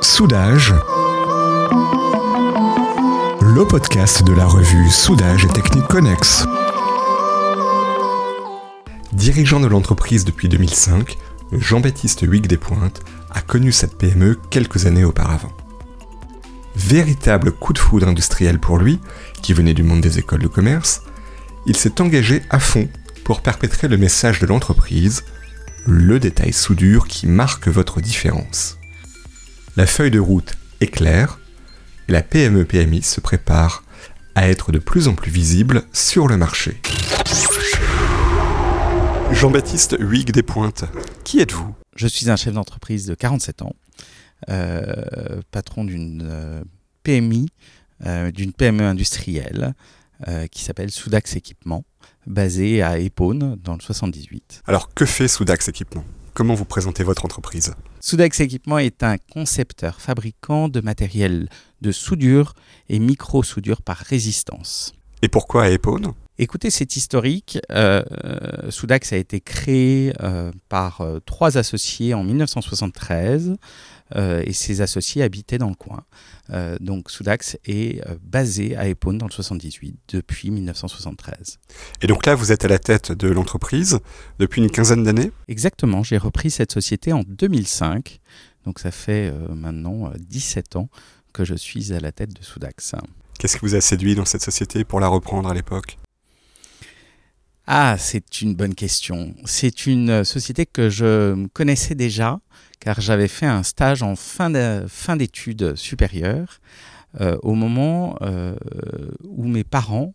Soudage, le podcast de la revue Soudage et Technique Connex. Dirigeant de l'entreprise depuis 2005, Jean-Baptiste Huyghe Despointes a connu cette PME quelques années auparavant. Véritable coup de foudre industriel pour lui, qui venait du monde des écoles de commerce, il s'est engagé à fond pour perpétrer le message de l'entreprise, le détail soudure qui marque votre différence. La feuille de route est claire la PME-PMI se prépare à être de plus en plus visible sur le marché. Jean-Baptiste Huyghe Despointes, qui êtes-vous? Je suis un chef d'entreprise de 47 ans, euh, patron d'une euh, PMI, euh, d'une PME industrielle qui s'appelle Soudax Équipement, basée à Épône dans le 78. Alors que fait Soudax Équipement? Comment vous présentez votre entreprise? Soudax Équipement est un concepteur fabricant de matériel de soudure et micro-soudure par résistance. Et pourquoi à Épône Écoutez, c'est historique. Euh, Soudax a été créé euh, par euh, trois associés en 1973 euh, et ses associés habitaient dans le coin. Euh, donc Soudax est basé à Épône dans le 78 depuis 1973. Et donc là, vous êtes à la tête de l'entreprise depuis une quinzaine d'années? Exactement, j'ai repris cette société en 2005. Donc ça fait maintenant 17 ans que je suis à la tête de Soudax. Qu'est-ce qui vous a séduit dans cette société pour la reprendre à l'époque? Ah, c'est une bonne question. C'est une société que je connaissais déjà, car j'avais fait un stage en fin d'études supérieures, euh, au moment euh, où mes parents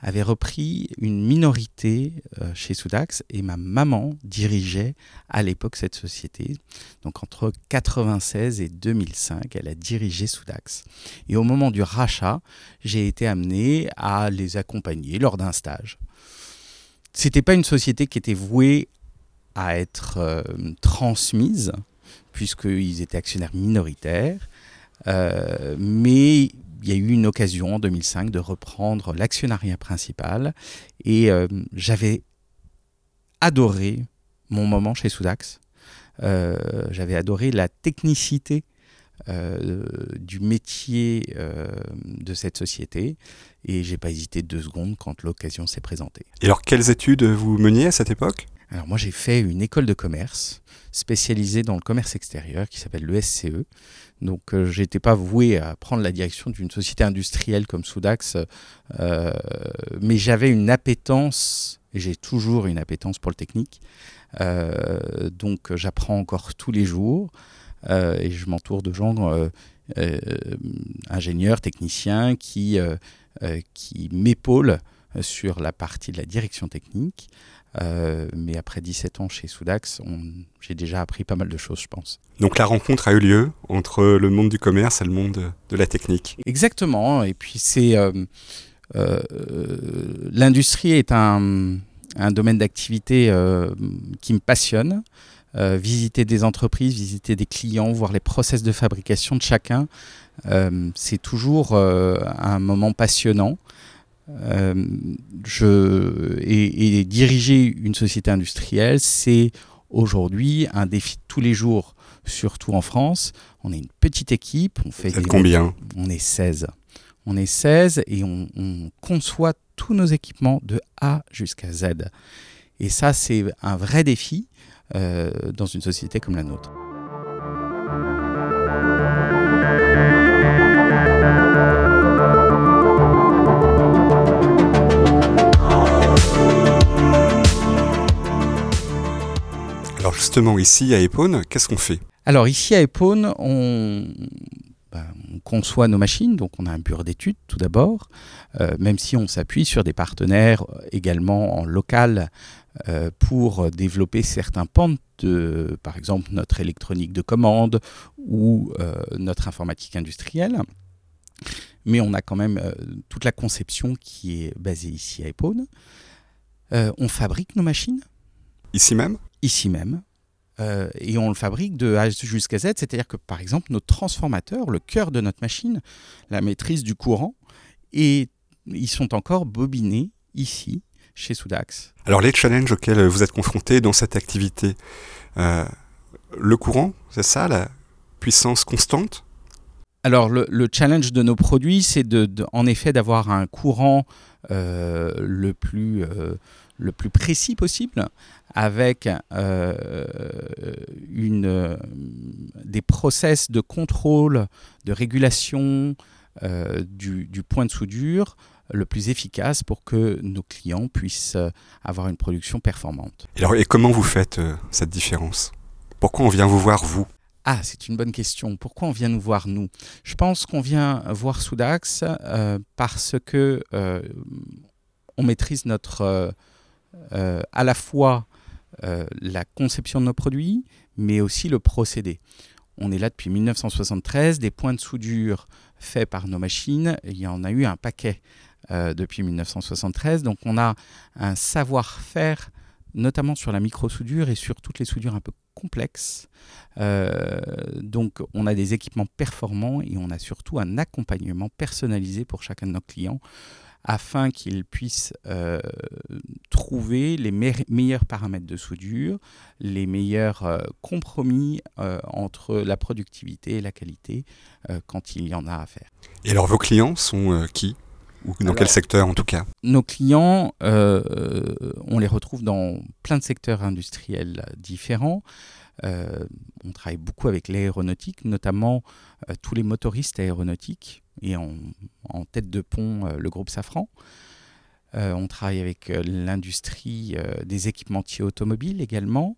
avaient repris une minorité euh, chez Soudax et ma maman dirigeait à l'époque cette société. Donc entre 96 et 2005, elle a dirigé Soudax. Et au moment du rachat, j'ai été amené à les accompagner lors d'un stage c'était pas une société qui était vouée à être transmise, puisqu'ils étaient actionnaires minoritaires. Euh, mais il y a eu une occasion en 2005 de reprendre l'actionnariat principal et euh, j'avais adoré mon moment chez Soudax. j'avais adoré la technicité euh, du métier euh, de cette société et j'ai pas hésité deux secondes quand l'occasion s'est présentée. Et alors quelles études vous meniez à cette époque? Alors moi j'ai fait une école de commerce spécialisée dans le commerce extérieur qui s'appelle le SCE. Donc euh, je n'étais pas voué à prendre la direction d'une société industrielle comme Soudax, mais j'avais une appétence, et j'ai toujours une appétence pour le technique. donc j'apprends encore tous les jours. Euh, et je m'entoure de gens euh, euh, ingénieurs, techniciens qui, qui m'épaulent sur la partie de la direction technique. mais après 17 ans chez Soudax, j'ai déjà appris pas mal de choses, je pense. Donc la rencontre a eu lieu entre le monde du commerce et le monde de la technique. Exactement. Et puis c'est l'industrie est un, un domaine d'activité qui me passionne. Euh, visiter des entreprises, visiter des clients, voir les process de fabrication de chacun. Euh, c'est toujours euh, un moment passionnant. Je, et, diriger une société industrielle, c'est aujourd'hui un défi de tous les jours, surtout en France. On est une petite équipe. On fait combien? On est 16. On est 16 et on, on conçoit tous nos équipements de A jusqu'à Z. Et ça, c'est un vrai défi. Euh, dans une société comme la nôtre. Justement ici à Épône, qu'est-ce qu'on fait? Alors ici à Épône, on, ben, on, conçoit nos machines, donc on a un bureau d'études tout d'abord, euh, même si on s'appuie sur des partenaires également en local euh, pour développer certains pans de, par exemple, notre électronique de commande ou euh, notre informatique industrielle. Mais on a quand même euh, toute la conception qui est basée ici à Epone. on fabrique nos machines. Ici même? Ici même. Et on le fabrique de A jusqu'à Z, c'est-à-dire que par exemple notre transformateur, le cœur de notre machine, la maîtrise du courant, et ils sont encore bobinés ici chez Soudax. Alors les challenges auxquels vous êtes confrontés dans cette activité, euh, le courant, c'est ça, la puissance constante? Alors le, challenge de nos produits, c'est de, en effet d'avoir un courant euh, le, plus, euh, le plus précis possible, avec une, des process de contrôle, de régulation du, point de soudure le plus efficace pour que nos clients puissent euh, avoir une production performante. Et, et comment vous faites euh, cette différence? Pourquoi on vient vous voir vous? Ah, c'est une bonne question. Pourquoi on vient nous voir nous? Je pense qu'on vient voir Soudax euh, parce que on maîtrise notre à la fois la conception de nos produits, mais aussi le procédé. On est là depuis 1973. Des points de soudure faits par nos machines, il y en a eu un paquet. Euh, depuis 1973. Donc on a un savoir-faire notamment sur la micro-soudure et sur toutes les soudures un peu complexes. Euh, donc on a des équipements performants et on a surtout un accompagnement personnalisé pour chacun de nos clients afin qu'ils puissent euh, trouver les meilleurs paramètres de soudure, les meilleurs compromis entre la productivité et la qualité quand il y en a à faire. Et alors vos clients sont qui? Ou dans quel secteur en tout cas Nos clients, euh, on les retrouve dans plein de secteurs industriels différents. Euh, on travaille beaucoup avec l'aéronautique, notamment euh, tous les motoristes aéronautiques et en, tête de pont le groupe Safran. on travaille avec l'industrie des équipementiers automobiles également,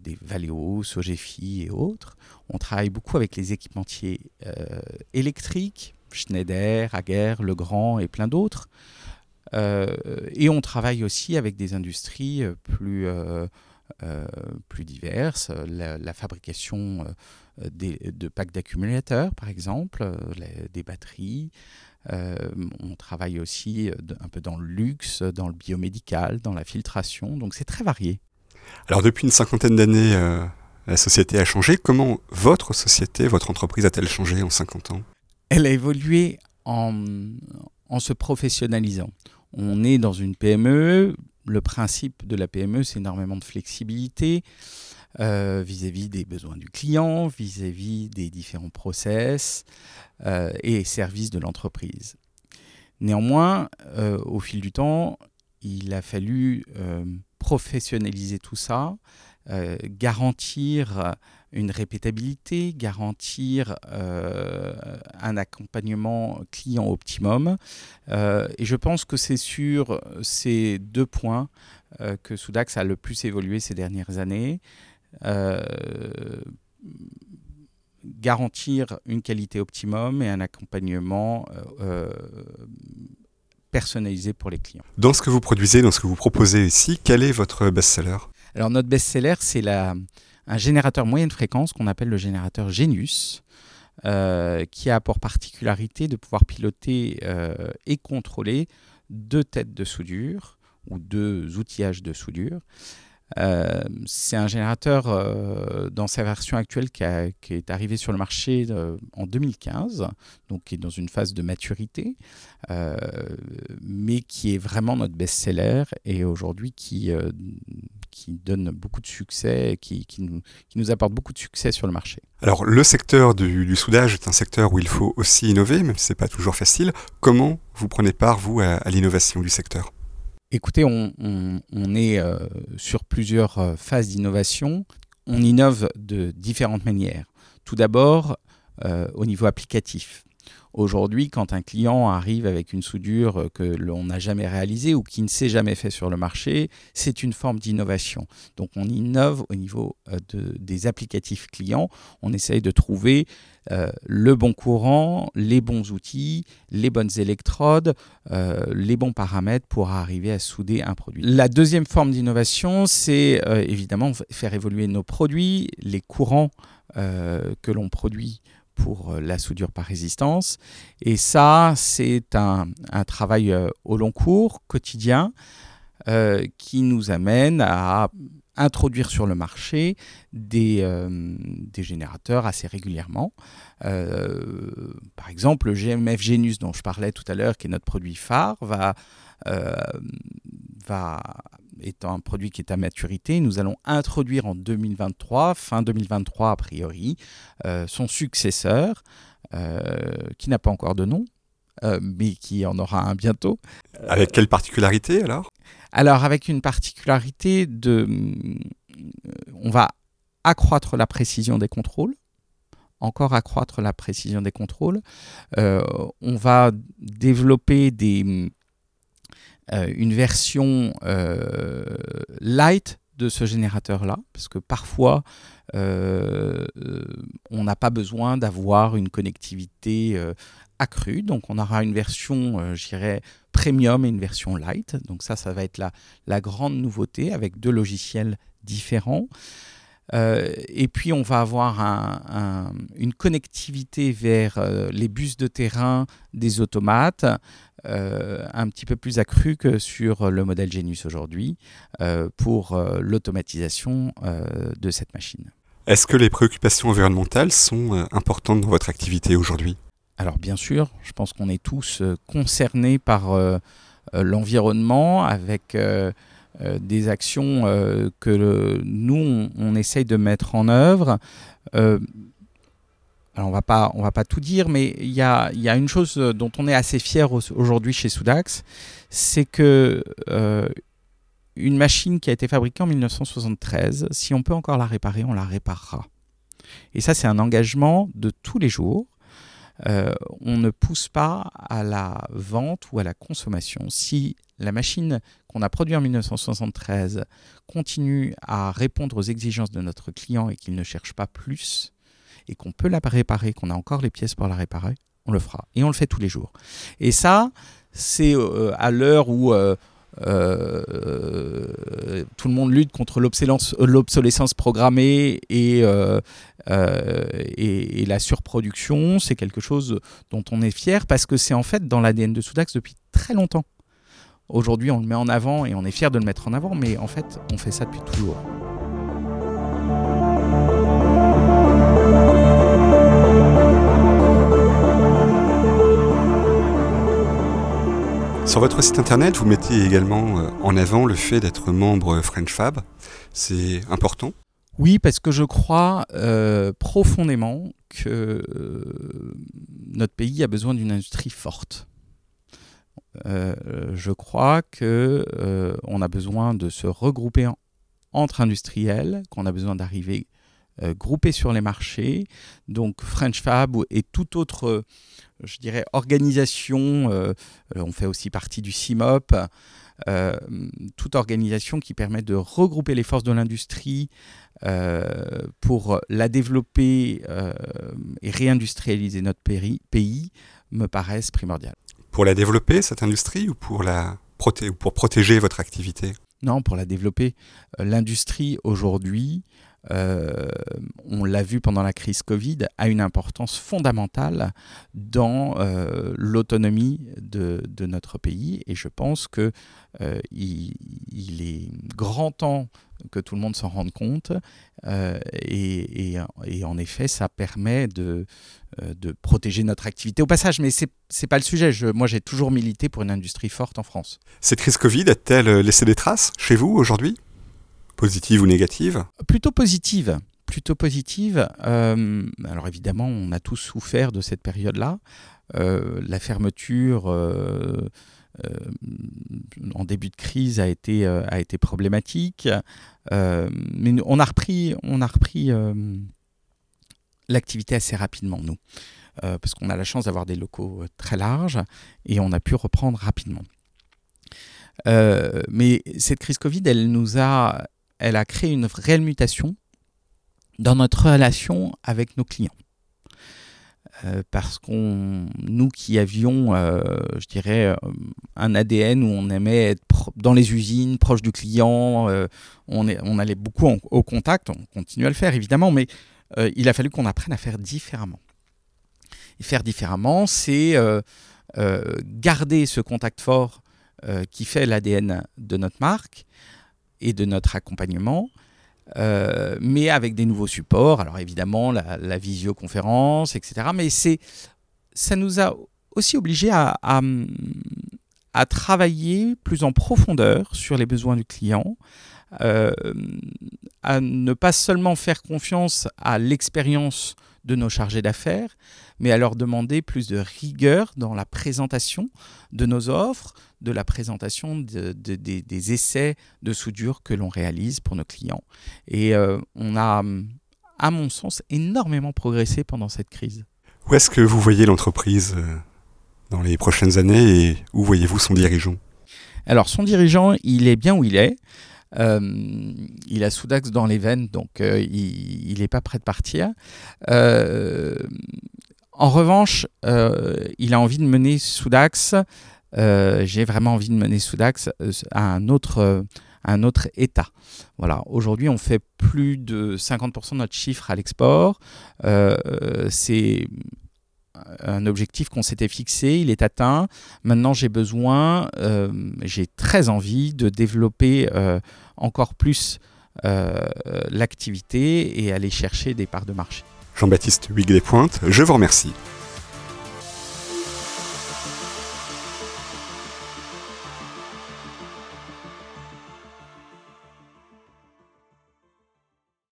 des Valeo, Sogefi et autres. On travaille beaucoup avec les équipementiers électriques, Schneider, Aguerre, Legrand et plein d'autres. Euh, et on travaille aussi avec des industries euh, plus, euh, plus diverses, la, fabrication de packs d'accumulateurs, par exemple, des batteries. on travaille aussi un peu dans le luxe, dans le biomédical, dans la filtration, donc c'est très varié. Alors depuis une cinquantaine d'années, la société a changé. Comment votre société, votre entreprise a-t-elle changé en 50 ans? Elle a évolué en, se professionnalisant. On est dans une PME. Le principe de la PME, c'est énormément de flexibilité euh, vis-à-vis des besoins du client, vis-à-vis des différents process euh, et services de l'entreprise. Néanmoins, euh, au fil du temps, il a fallu professionnaliser tout ça, garantir une répétabilité, garantir euh, un accompagnement client optimum. Euh, et je pense que c'est sur ces deux points euh, que Soudax a le plus évolué ces dernières années. garantir une qualité optimum et un accompagnement personnalisé pour les clients. Dans ce que vous produisez, dans ce que vous proposez ici, quel est votre best-seller? Alors notre best-seller, c'est la un générateur moyenne fréquence qu'on appelle le générateur Genius, euh, qui a pour particularité de pouvoir piloter euh, et contrôler deux têtes de soudure ou deux outillages de soudure. Euh, c'est un générateur dans sa version actuelle qui, est arrivé sur le marché en 2015, donc qui est dans une phase de maturité, mais qui est vraiment notre best-seller et aujourd'hui qui qui donne beaucoup de succès, qui, qui, nous, qui, nous, apporte beaucoup de succès sur le marché. Alors le secteur du, soudage est un secteur où il faut aussi innover, même si ce n'est pas toujours facile. Comment vous prenez part, vous, à, l'innovation du secteur? Écoutez, on, on, est euh, sur plusieurs euh, phases d'innovation. On innove de différentes manières. Tout d'abord, euh, au niveau applicatif. Aujourd'hui, quand un client arrive avec une soudure que l'on n'a jamais réalisée ou qui ne s'est jamais fait sur le marché, c'est une forme d'innovation. Donc on innove au niveau euh, de, des applicatifs clients. On essaye de trouver euh, le bon courant, les bons outils, les bonnes électrodes, euh, les bons paramètres pour arriver à souder un produit. La deuxième forme d'innovation, c'est évidemment faire évoluer nos produits, les courants que l'on produit pour euh, la soudure par résistance. Et ça, c'est un, travail euh, au long cours, quotidien, euh, qui nous amène à introduire sur le marché des, des générateurs assez régulièrement. par exemple, le GMF Genus dont je parlais tout à l'heure, qui est notre produit phare, va, va étant un produit qui est à maturité, nous allons introduire en 2023, fin 2023 a priori, son successeur, qui n'a pas encore de nom, mais qui en aura un bientôt. Avec quelle particularité alors? Alors avec une particularité de... On va accroître la précision des contrôles encore accroître la précision des contrôles. Euh, on va développer des, euh, une version euh, light de ce générateur-là, parce que parfois, on n'a pas besoin d'avoir une connectivité accrue. Donc, on aura une version, dirais, premium et une version light. Donc, ça, ça va être la, grande nouveauté avec deux logiciels différents. Euh, et puis on va avoir une connectivité vers euh, les bus de terrain des automates, euh, un petit peu plus accrue que sur le modèle Genius aujourd'hui, pour l'automatisation de cette machine. Est-ce que les préoccupations environnementales sont importantes dans votre activité aujourd'hui? Alors bien sûr, je pense qu'on est tous concernés par l'environnement avec euh, des actions euh, que nous, on, essaye de mettre en œuvre. Euh, on va pas, va pas tout dire, mais il y a, une chose dont on est assez fier aujourd'hui chez Soudax, c'est que une machine qui a été fabriquée en 1973, si on peut encore la réparer, on la réparera. Et ça, c'est un engagement de tous les jours. on ne pousse pas à la vente ou à la consommation. Si la machine qu'on a produite en 1973 continue à répondre aux exigences de notre client et qu'il ne cherche pas plus, et qu'on peut la réparer, qu'on a encore les pièces pour la réparer, on le fera. Et on le fait tous les jours. Et ça, c'est euh, à l'heure où euh, euh, tout le monde lutte contre l'obsolescence programmée et, et, la surproduction, c'est quelque chose dont on est fier parce que c'est en fait dans l'ADN de Soudax depuis très longtemps. Aujourd'hui, on le met en avant et on est fier de le mettre en avant, mais en fait, on fait ça depuis toujours. Sur votre site internet, vous mettez également euh, en avant le fait d'être membre French Fab. C'est important? Oui, parce que je crois euh, profondément que euh, notre pays a besoin d'une industrie forte. Je crois que on a besoin de se regrouper entre industriels, qu'on a besoin d'arriver euh, groupés sur les marchés. Donc French Fab et toute autre, je dirais, organisation, on fait aussi partie du CIMOP, toute organisation qui permet de regrouper les forces de l'industrie pour la développer et réindustrialiser notre pays me paraissent primordiales. Pour la développer, cette industrie, ou pour, la ou pour protéger votre activité? Non, pour la développer. Euh, l'industrie, aujourd'hui, euh, on l'a vu pendant la crise Covid, a une importance fondamentale dans euh, l'autonomie de, notre pays. Et je pense qu'il il, est grand temps que tout le monde s'en rende compte. et, en effet, ça permet euh, de protéger notre activité au passage. Mais ce n'est pas le sujet. moi, j'ai toujours milité pour une industrie forte en France. Cette crise Covid a-t-elle laissé des traces chez vous aujourd'hui? Positives ou négatives Plutôt positives. Plutôt positive. Euh, alors évidemment, on a tous souffert de cette période-là. Euh, la fermeture en début de crise a été, problématique. mais on a repris, l'activité assez rapidement, nous, euh, parce qu'on a la chance d'avoir des locaux euh, très larges et on a pu reprendre rapidement. Euh, mais cette crise Covid, elle nous a, elle a créé une réelle mutation dans notre relation avec nos clients. parce qu'on, nous qui avions, je dirais, un ADN où on aimait être dans les usines, proche du client, on, allait beaucoup au contact, on continue à le faire évidemment, mais euh, il a fallu qu'on apprenne à faire différemment. Et faire différemment, c'est euh, euh, garder ce contact fort qui fait l'ADN de notre marque et de notre accompagnement, mais avec des nouveaux supports. Alors évidemment, la, visioconférence, etc. Mais c'est, ça nous a aussi obligés à, à travailler plus en profondeur sur les besoins du client, euh, à ne pas seulement faire confiance à l'expérience de nos chargés d'affaires, mais à leur demander plus de rigueur dans la présentation de nos offres, de la présentation des essais de soudure que l'on réalise pour nos clients. Et euh, on a, à mon sens, énormément progressé pendant cette crise. Où est-ce que vous voyez l'entreprise euh, dans les prochaines années et où voyez-vous son dirigeant? Alors son dirigeant, il est bien où il est. Euh, il a Soudax dans les veines, donc euh, il n'est pas prêt de partir. Euh, en revanche, il a envie de mener Soudax. J'ai vraiment envie de mener Soudax à un autre un autre état. Voilà. Aujourd'hui, on fait plus de 50% de notre chiffre à l'export. c'est un objectif qu'on s'était fixé, il est atteint. Maintenant, j'ai besoin, euh, j'ai très envie de développer euh, encore plus euh, l'activité et aller chercher des parts de marché. Jean-Baptiste Huyghe Pointes, je vous remercie.